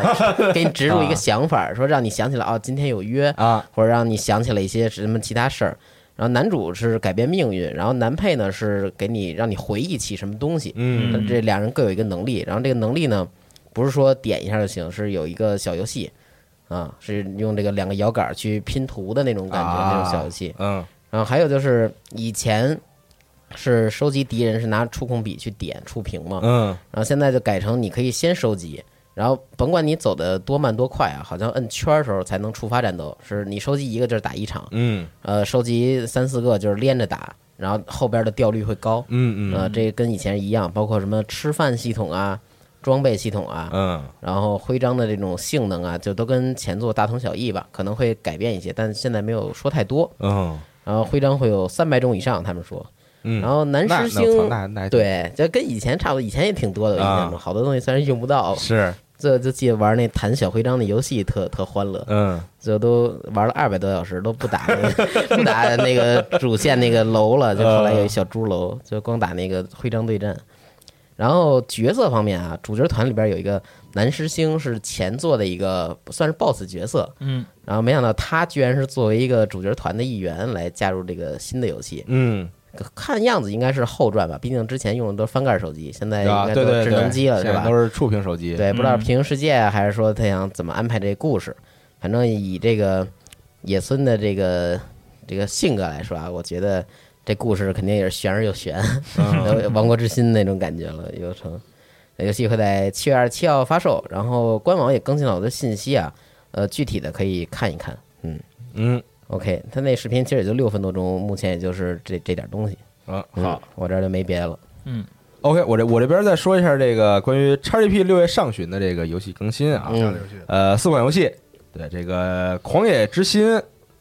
给你植入一个想法，说让你想起来哦，今天有约啊，或者让你想起来一些什么其他事儿。然后男主是改变命运，然后男配呢是给你让你回忆起什么东西。嗯这俩人各有一个能力，然后这个能力呢，不是说点一下就行，是有一个小游戏啊，是用这个两个摇杆去拼图的那种感觉，啊那种小游戏。嗯然后还有就是以前是收集敌人是拿触控笔去点触屏嘛，嗯然后现在就改成你可以先收集，然后甭管你走的多慢多快啊，好像摁圈儿的时候才能触发战斗，是你收集一个就是打一场，嗯。呃，收集三四个就是连着打，然后后边的掉率会高。嗯嗯。呃，这跟以前一样，包括什么吃饭系统啊、装备系统啊，嗯。然后徽章的这种性能啊，就都跟前作大同小异吧，可能会改变一些，但现在没有说太多。嗯。然后徽章会有三百种以上，他们说。嗯，然后南那狮那我操星，对，就跟以前差不多，以前也挺多的，我印象中啊好多东西虽然用不到，是这就记得玩那弹小徽章的游戏特特欢乐，嗯。最后都玩了二百多小时，都不打那个 <laughs> 不打那个主线那个楼了，就后来有一小猪楼，就光打那个徽章对战。然后角色方面啊，主角团里边有一个男师星是前作的一个算是 BOSS 角色，嗯，然后没想到他居然是作为一个主角团的一员来加入这个新的游戏，嗯看样子应该是后传吧，毕竟之前用的都是翻盖手机，现在啊应该都是智对对对，能机了，是吧？都是触屏手机，对，不知道嗯平行世界啊还是说他想怎么安排这故事。反正以这个野村的这个这个性格来说啊，我觉得这故事肯定也是悬而又悬，嗯 <laughs> 亡国之心那种感觉了，有成。游戏会在七月二十七号发售，然后官网也更新了好多信息啊，呃，具体的可以看一看。嗯嗯，OK，他那视频其实也就六分多钟，目前也就是这这点东西。啊嗯好。我这儿就没别的了。嗯 OK，我这我这边再说一下这个关于 XGP 六月上旬的这个游戏更新啊，嗯这样的游戏呃，四款游戏，对这个《狂野之心》，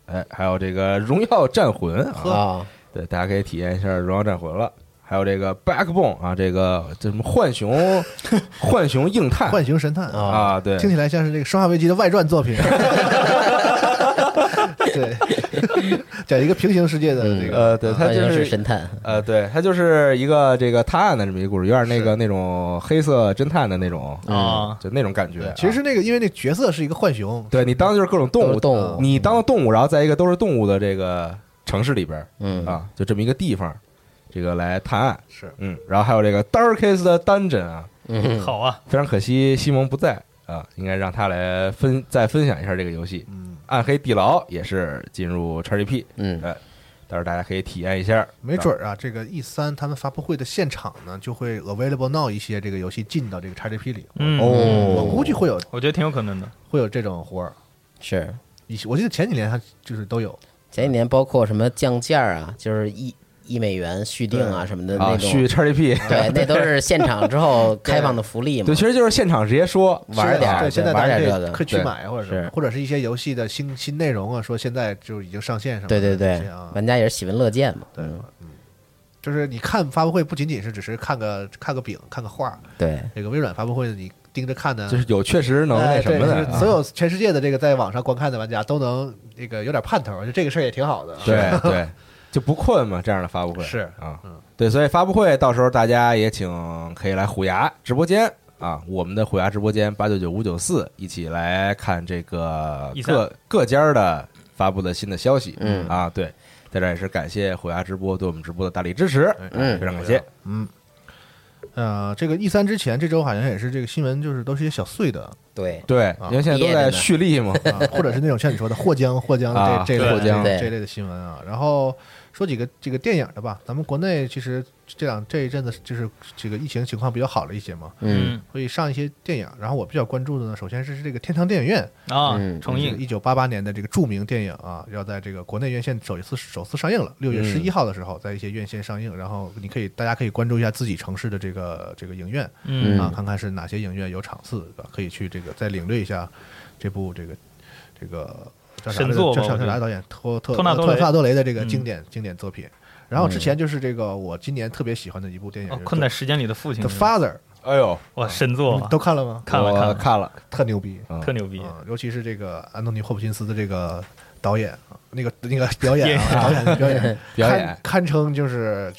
哎，还有这个《荣耀战魂》啊，啊，对，大家可以体验一下《荣耀战魂》了。还有这个 Backbone 啊，这个这什么浣熊 <laughs> 浣熊硬汉浣熊神探啊啊，对，听起来像是这个《生化危机》的外传作品。<laughs> <laughs> 对，讲一个平行世界的这个，呃，对，他就是神探。呃，对，他就是一个这个探案的这么一个故事，有点那个那种黑色侦探的那种啊就那种感觉。其实那个，因为那角色是一个浣熊，对你当的就是各种动物，动物你当的动物，然后在一个都是动物的这个城市里边儿嗯啊，就这么一个地方，这个来探案。是嗯，然后还有这个 Darkest Dungeon 啊，嗯，好啊，非常可惜西蒙不在啊，应该让他来分再分享一下这个游戏。嗯，暗黑地牢也是进入 XGP，嗯哎，到时候大家可以体验一下。没准儿啊，这个 E 三他们发布会的现场呢，就会 available now 一些这个游戏进到这个 XGP 里。嗯，我估计会有我觉得挺有可能的。会有这种活儿。是以前我记得前几年它就是都有，前几年包括什么降价啊，就是一一美元续订啊什么的啊，那种，续 XGP，对，<laughs> 那都是现场之后开放的福利嘛。对，。其实就是现场直接说玩点儿对，现在玩点儿这个可以去买或者是或者是一些游戏的新新内容啊，说现在就已经上线什么的对对对。啊，玩家也是喜闻乐见嘛。对嗯，就是你看发布会不仅仅是只是看个看个饼看个画，对，这个微软发布会你盯着看呢，就是有确实能那哎什么的所有全世界的这个在网上观看的玩家都能那个有点盼头，就这个事儿也挺好的。对对，<laughs> 就不困嘛，这样的发布会。是啊嗯，对，所以发布会到时候大家也请可以来虎牙直播间。啊，我们的虎牙直播间八九九五九四一起来看这个各各家的发布的新的消息，嗯。啊，对，在这也是感谢虎牙直播对我们直播的大力支持，嗯。非常感谢，嗯，呃，这个 E 三之前这周好像也是这个新闻，就是都是一些小碎的对，对，因为现在都在蓄力嘛，<laughs> 啊，或者是那种像你说的获奖获奖的啊。这这类的获奖对。这类的新闻啊。然后说几个这个电影的吧，咱们国内其实这两这一阵子就是这个疫情情况比较好了一些嘛，嗯会上一些电影。然后我比较关注的呢，首先是这个天堂电影院啊嗯，重映一九八八年的这个著名电影啊，要在这个国内院线首次首次上映了，六月十一号的时候在一些院线上映。然后你可以大家可以关注一下自己城市的这个这个影院嗯啊，看看是哪些影院有场次，对吧可以去这个再领略一下这部这个这个叫啥来着神作吧叫叫我觉得啥导演托托托纳多雷托纳多雷的这个嗯经典经典作品。然后之前就是这个我今年特别喜欢的一部电影，哦困在时间里的父亲 The Father，哎呦，哇，神作们，都看了吗？看了看了，看了，特牛逼，嗯特牛逼，啊，尤其是这个安东尼·霍普金斯的这个导演啊，那个那个 <laughs> 表演啊，演导演表演 <laughs> 表演堪堪称就是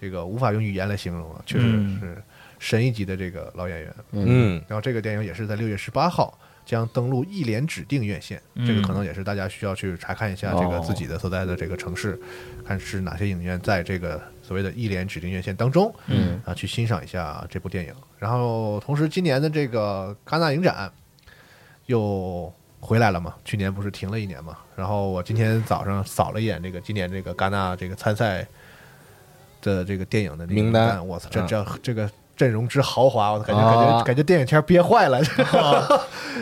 这个无法用语言来形容啊，确实嗯是神一级的这个老演员。嗯然后这个电影也是在六月十八号将登陆一联指定院线，嗯。这个可能也是大家需要去查看一下这个哦自己的所在的这个城市，看是哪些影院在这个所谓的一联指定院线当中，嗯。啊，去欣赏一下这部电影。然后同时今年的这个戛纳影展又回来了嘛，去年不是停了一年嘛，然后我今天早上扫了一眼这个今年这个戛纳这个参赛的这个电影的名单。单，我操，这嗯。这这个阵容之豪华，我感觉啊感觉感觉电影圈憋坏了，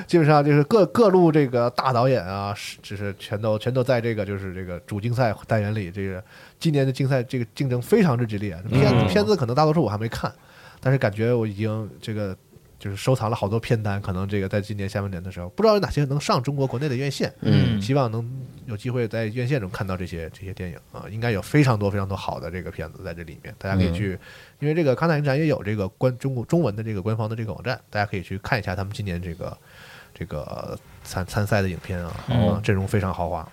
基本上就是各各路这个大导演啊，是就是全都全都在这个就是这个主竞赛单元里，这个今年的竞赛这个竞争非常之激烈。片子嗯。片子可能大多数我还没看，但是感觉我已经这个就是收藏了好多片单，可能这个在今年下半年的时候，不知道有哪些能上中国国内的院线，嗯。希望能有机会在院线中看到这些这些电影啊，应该有非常多非常多好的这个片子在这里面，大家可以去，因为这个康纳影展也有这个官中国中文的这个官方的这个网站，大家可以去看一下他们今年这个这个参参赛的影片啊，啊阵容非常豪华，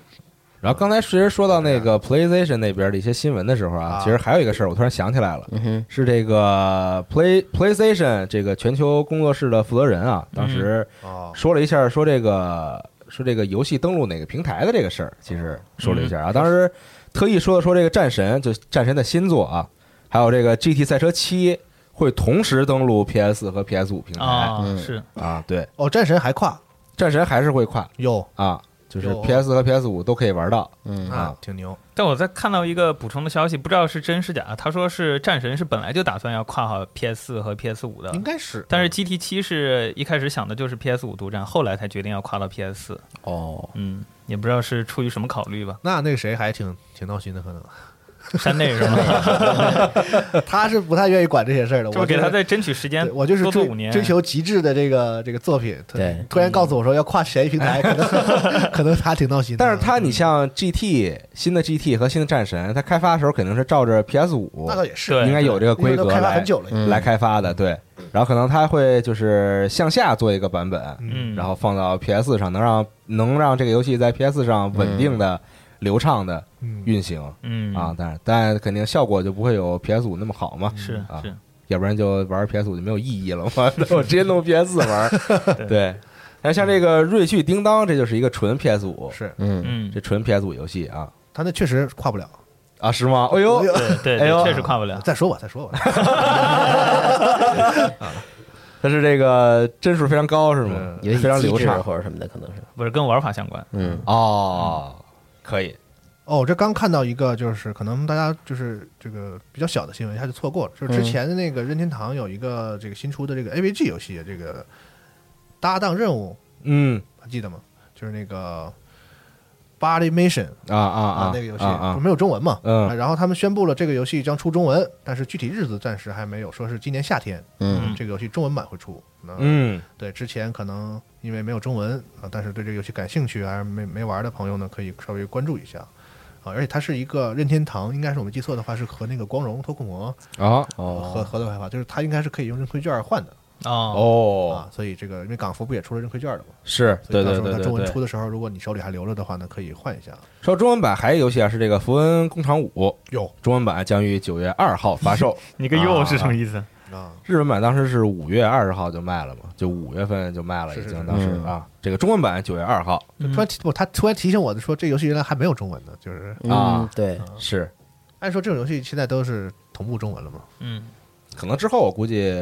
然后刚才其实说到那个 PlayStation 那边的一些新闻的时候啊，啊。其实还有一个事儿，我突然想起来了，嗯，是这个 Play PlayStation 这个全球工作室的负责人啊，当时哦，说了一下，说这个说这个游戏登录哪个平台的这个事儿，其实说了一下啊，当时特意说了说这个战神，就战神的新作啊，还有这个 GT 赛车七会同时登录 PS 和 PS 五平台啊，嗯是啊，对，哦，战神还跨战神还是会跨有啊，就是 PS 和 PS 五都可以玩到，嗯。啊，挺牛，但我在看到一个补充的消息，不知道是真是假。他说是战神是本来就打算要跨好 PS 四和 PS 五的。应，该是，但是 GT 七是一开始想的就是 PS 五独占，后来才决定要跨到 PS 四。哦，嗯，也不知道是出于什么考虑吧。那那个谁还挺挺闹心的，可能山内是吗？<laughs> 他是不太愿意管这些事儿的，我给他再争取时间，我就是做五年。追求极致的这个这个作品，对突然告诉我说要跨谁平台，<laughs> 可能 <laughs> 可能他挺闹心。但是他你像 GT 新的 GT 和新的战神，他开发的时候肯定是照着 PS 五那倒也是，应该有这个规格开发很久了，嗯来开发的，对。然后可能他会就是向下做一个版本，嗯，然后放到 PS 上，能让能让这个游戏在 PS 上稳定的、流畅的嗯运行嗯啊。但是但肯定效果就不会有 PS 五那么好嘛，是啊是，要不然就玩 PS 五就没有意义了嘛。<laughs> 我直接弄 PS 四玩，对。那像这个《瑞趣叮当》，这就是一个纯 PS 五，是嗯嗯这，纯 PS 五游戏啊它那确实跨不了。啊是吗？哎呦，对对，哎呦确实跨不了。再说吧，再说吧。<laughs> <laughs> 它是这个帧数非常高是吗也？非常流畅或者什么的，可能是，不是跟玩法相关。嗯哦，可以哦，这刚看到一个，就是可能大家就是这个比较小的新闻，一下就错过了。就是之前的那个任天堂有一个这个新出的这个 AVG 游戏，这个搭档任务嗯还记得吗？就是那个 Body Mission 啊啊啊那个游戏啊啊不是没有中文嘛？嗯啊然后他们宣布了这个游戏将出中文，但是具体日子暂时还没有，说是今年夏天，嗯这个游戏中文版会出。嗯对，之前可能因为没有中文啊，但是对这个游戏感兴趣还是没没玩的朋友呢，可以稍微关注一下啊。而且它是一个任天堂，应该是我没记错的话，是和那个光荣脱库摩啊合哦，合作开发，就是它应该是可以用认亏券换的哦，哦啊。所以这个因为港服不也出了认亏券的嘛，是对所以到时候它对对对对中文出。的时候，如果你手里还留着的话呢，可以换一下。说中文版还有一个游戏啊，是这个《符文工厂五》，有中文版将于九月二号发售。<laughs> 你个又是什么意思？啊，日本版当时是五月二十号就卖了嘛，就五月份就卖了，已经当时嗯。啊。这个中文版九月二号。就突然提不，他突然提醒我的说，这游戏原来还没有中文呢。就是。啊嗯，对，是，按说这种游戏现在都是同步中文了嘛？嗯，可能之后我估计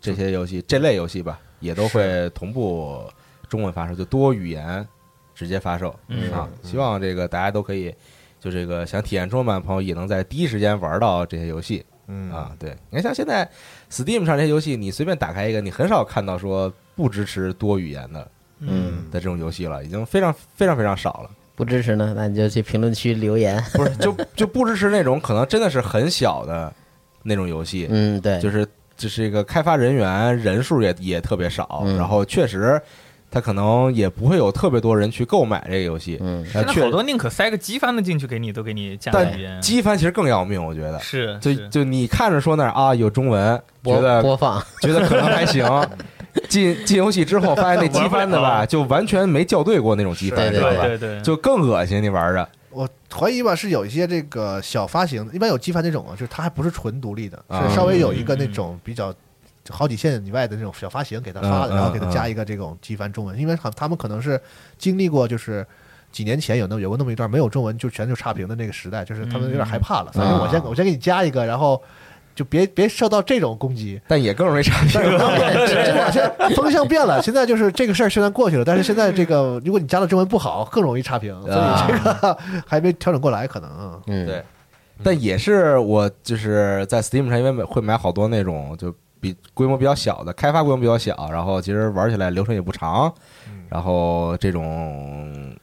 这些游戏这类游戏吧，也都会同步中文发售，就多语言直接发售嗯。啊。希望这个大家都可以，就这个想体验中文版的朋友也能在第一时间玩到这些游戏。嗯。啊，对，你看像现在 Steam 上这些游戏，你随便打开一个，你很少看到说不支持多语言的嗯，的这种游戏了，已经非常非常非常少了。不支持呢，那你就去评论区留言。不是，就就不支持那种可能真的是很小的那种游戏，嗯，对，就是就是一个开发人员人数也也特别少，嗯然后确实他可能也不会有特别多人去购买这个游戏。嗯现在好多宁可塞个机翻的进去给你，都给你加但语言。机翻其实更要命，我觉得。是就就你看着说那儿啊有中文，觉播得播放，觉得可能还行。<laughs> 进进游戏之后，发现那机翻的吧，就完全没校对过那种机翻，对知道吧？对对，就更恶心，你玩着我怀疑吧，是有一些这个小发行，一般有机翻那种啊，就是它还不是纯独立的，啊是稍微有一个那种比较就好几线以外的那种小发行给他发的，然后给他加一个这种机翻中文，因为好他们可能是经历过就是。几年前有那么有过那么一段没有中文就全就差评的那个时代，就是他们有点害怕了。反正我先啊我先给你加一个，然后就别别受到这种攻击。但也更容易差评。真的，<laughs> 现在风向变了。现在就是这个事儿虽然过去了，但是现在这个如果你加的中文不好，更容易差评，所以这个还没调整过来，可能啊。嗯，对，但也是我就是在 Steam 上，因为会买好多那种就比规模比较小的，开发规模比较小，然后其实玩起来流程也不长，然后这种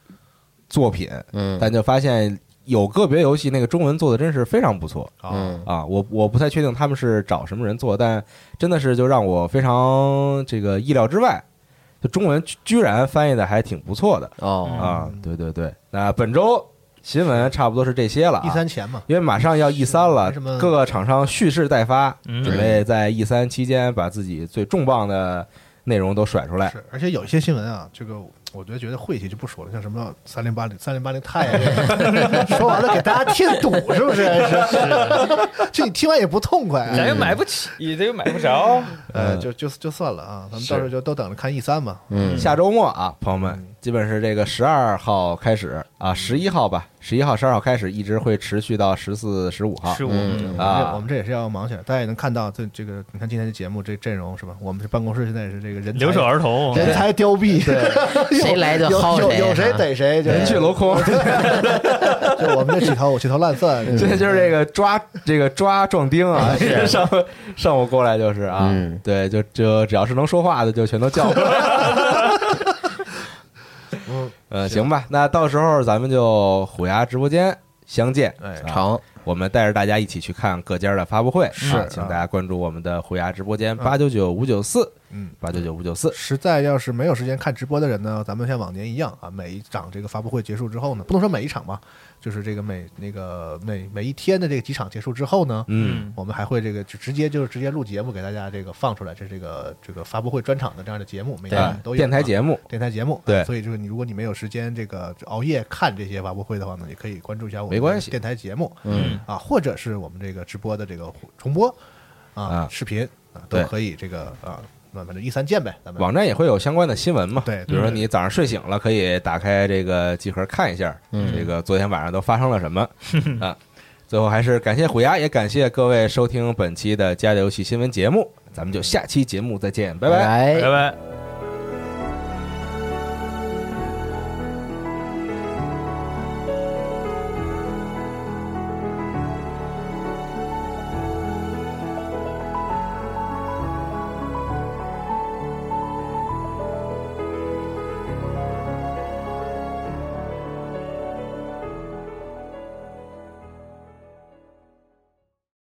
作品，嗯，但就发现有个别游戏那个中文做的真是非常不错啊嗯啊，我我不太确定他们是找什么人做，但真的是就让我非常这个意料之外，就中文居居然翻译的还挺不错的哦，啊，对对对，那本周新闻差不多是这些了啊一三前嘛，因为马上要 E 三了什么，各个厂商蓄势待发，嗯准备在 E 三期间把自己最重磅的内容都甩出来。是，而且有一些新闻啊，这个我觉得觉得晦气就不说了，像什么三零八零、三零八零钛啊，说完了给大家添堵，是不是？是，这你听完也不痛快。咱又买不起，这又买不着。呃，嗯就就就算了啊，咱们到时候就都等着看 E 三吧。嗯，下周末啊，朋友们，基本是这个十二号开始啊，十一号吧，十一号、十二号开始，一直会持续到十四、十五号。十五嗯。我们这啊我。们这也是要忙起来，大家也能看到这这个，你看今天的节目这阵容是吧？我们这办公室现在也是这个人才留守儿童，人才凋敝，<laughs> 谁来就有薅谁有有谁啊。逮谁，就人去楼空，<laughs> 就我们这几头几头烂蒜，这就是。这个抓这个抓壮丁啊，<laughs> 上上午过来就是啊。嗯，对，就就只要是能说话的就全都叫。过来。嗯，呃，行吧，那到时候咱们就虎牙直播间相见。哎啊成，我们带着大家一起去看各家的发布会，是啊请大家关注我们的虎牙直播间八九九五九四，嗯，八九九五九四，实在要是没有时间看直播的人呢，咱们像往年一样啊，每一场这个发布会结束之后呢，不能说每一场吧，就是这个每那个每每一天的这个几场结束之后呢，嗯，我们还会这个就直接就是直接录节目给大家这个放出来，这是这个这个发布会专场的这样的节目，每啊天都有电台啊节目，电台节目，对。所以就是你如果你没有时间这个熬夜看这些发布会的话呢，也可以关注一下我们没关系。的电台节目，嗯。啊，或者是我们这个直播的这个重播啊啊。视频啊都可以这个啊，那反正一三见呗，咱们网站也会有相关的新闻嘛，对比如说你早上睡醒了，可以打开这个集合看一下，嗯这个昨天晚上都发生了什么啊。最后还是感谢虎牙，也感谢各位收听本期的《家的游戏新闻》节目，咱们就下期节目再见，拜拜。拜拜拜。